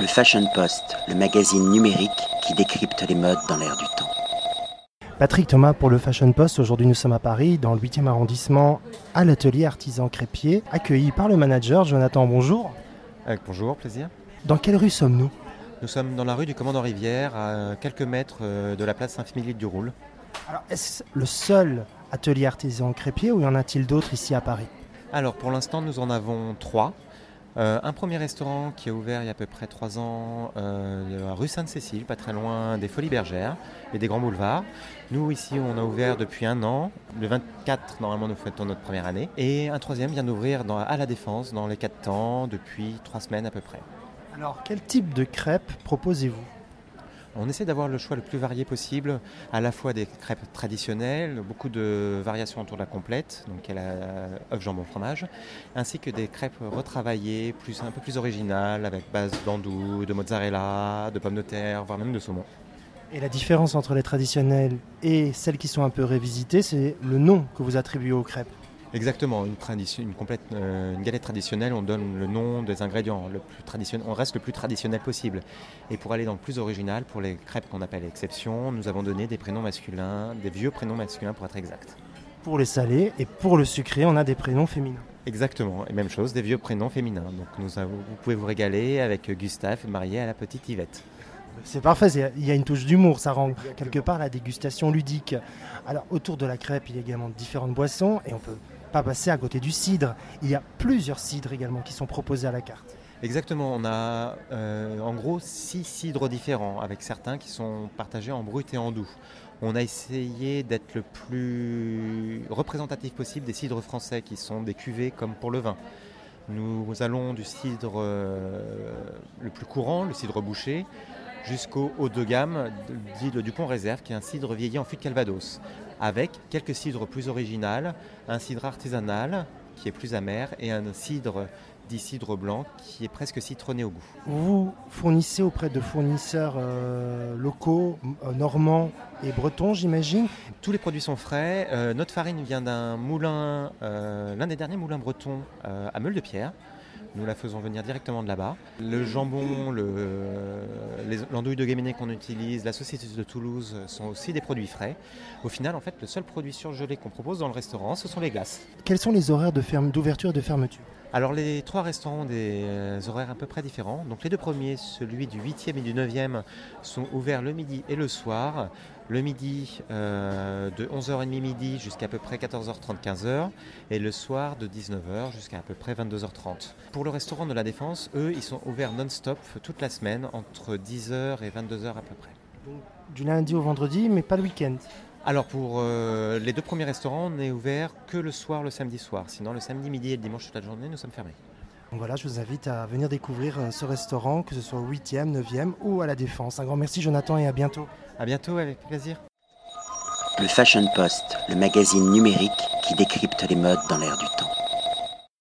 Le Fashion Post, le magazine numérique qui décrypte les modes dans l'air du temps. Patrick Thomas pour le Fashion Post. Aujourd'hui, nous sommes à Paris, dans le 8e arrondissement, à l'atelier Artisan Crépier, accueilli par le manager Jonathan. Bonjour. Avec bonjour, plaisir. Dans quelle rue sommes-nous? Nous sommes dans la rue du Commandant Rivière, à quelques mètres euh, de la place Saint-Philippe du Roule. Alors, est-ce le seul atelier Artisan Crépier ou y en a-t-il d'autres ici à Paris? Alors, pour l'instant, nous en avons trois. Euh, un premier restaurant qui a ouvert il y a à peu près trois ans, euh, rue Sainte-Cécile, pas très loin des Folies Bergères et des Grands Boulevards. Nous, ici, on a ouvert depuis un an. Le 24, normalement, nous fêtons notre première année. Et un troisième vient d'ouvrir à la Défense, dans les quatre temps, depuis trois semaines à peu près. Alors, quel type de crêpes proposez-vous? On essaie d'avoir le choix le plus varié possible, à la fois des crêpes traditionnelles, beaucoup de variations autour de la complète, donc qui est la œuf jambon fromage, ainsi que des crêpes retravaillées, un peu plus originales, avec base d'andouille, de mozzarella, de pommes de terre, voire même de saumon. Et la différence entre les traditionnelles et celles qui sont un peu révisitées, c'est le nom que vous attribuez aux crêpes. Exactement, une, tradition, une, complète, euh, une galette traditionnelle, on donne le nom des ingrédients, le plus traditionnel, on reste le plus traditionnel possible. Et pour aller dans le plus original, pour les crêpes qu'on appelle exception, nous avons donné des prénoms masculins, des vieux prénoms masculins pour être exact. Pour les salés et pour le sucré, on a des prénoms féminins. Exactement, et même chose, des vieux prénoms féminins. Donc nous avons- vous pouvez vous régaler avec Gustave, marié à la petite Yvette. C'est parfait, il y a une touche d'humour, ça rend quelque part la dégustation ludique. Alors autour de la crêpe, il y a également différentes boissons et on peut pas passer à côté du cidre. Il y a plusieurs cidres également qui sont proposés à la carte. Exactement, on a euh, en gros six cidres différents, avec certains qui sont partagés en brut et en doux. On a essayé d'être le plus représentatif possible des cidres français qui sont des cuvées comme pour le vin. Nous allons du cidre euh, le plus courant, le cidre bouché, jusqu'au haut de gamme, dit le Dupont Réserve, qui est un cidre vieilli en fût de Calvados, avec quelques cidres plus originales, un cidre artisanal qui est plus amer et un cidre dit cidre blanc qui est presque citronné au goût. Vous fournissez auprès de fournisseurs euh, locaux, euh, normands et bretons, j'imagine? Tous les produits sont frais. Euh, notre farine vient d'un moulin, euh, l'un des derniers moulins bretons à Meule-de-Pierre. Nous la faisons venir directement de là-bas. Le jambon, les- l'andouille de Guéméné qu'on utilise, la saucisse de Toulouse sont aussi des produits frais. Au final, en fait, le seul produit surgelé qu'on propose dans le restaurant, ce sont les glaces. Quels sont les horaires d'ouverture et de fermeture? Alors les trois restaurants ont des euh, horaires à peu près différents. Donc les deux premiers, celui du 8e et du 9e, sont ouverts le midi et le soir. Le midi euh, de 11h30 midi jusqu'à à peu près 14h30 15h et le soir de 19h jusqu'à à peu près 22h30. Pour le restaurant de la Défense, eux, ils sont ouverts non-stop toute la semaine entre 10h et 22h à peu près. Du lundi au vendredi, mais pas le week-end. Alors pour euh, les deux premiers restaurants, on n'est ouvert que le soir, le samedi soir. Sinon le samedi midi et le dimanche toute la journée, nous sommes fermés. Donc voilà, je vous invite à venir découvrir euh, ce restaurant, que ce soit au 8e, 9e ou à la Défense. Un grand merci Jonathan et à bientôt. À bientôt, avec plaisir. Le Fashion Post, le magazine numérique qui décrypte les modes dans l'air du temps.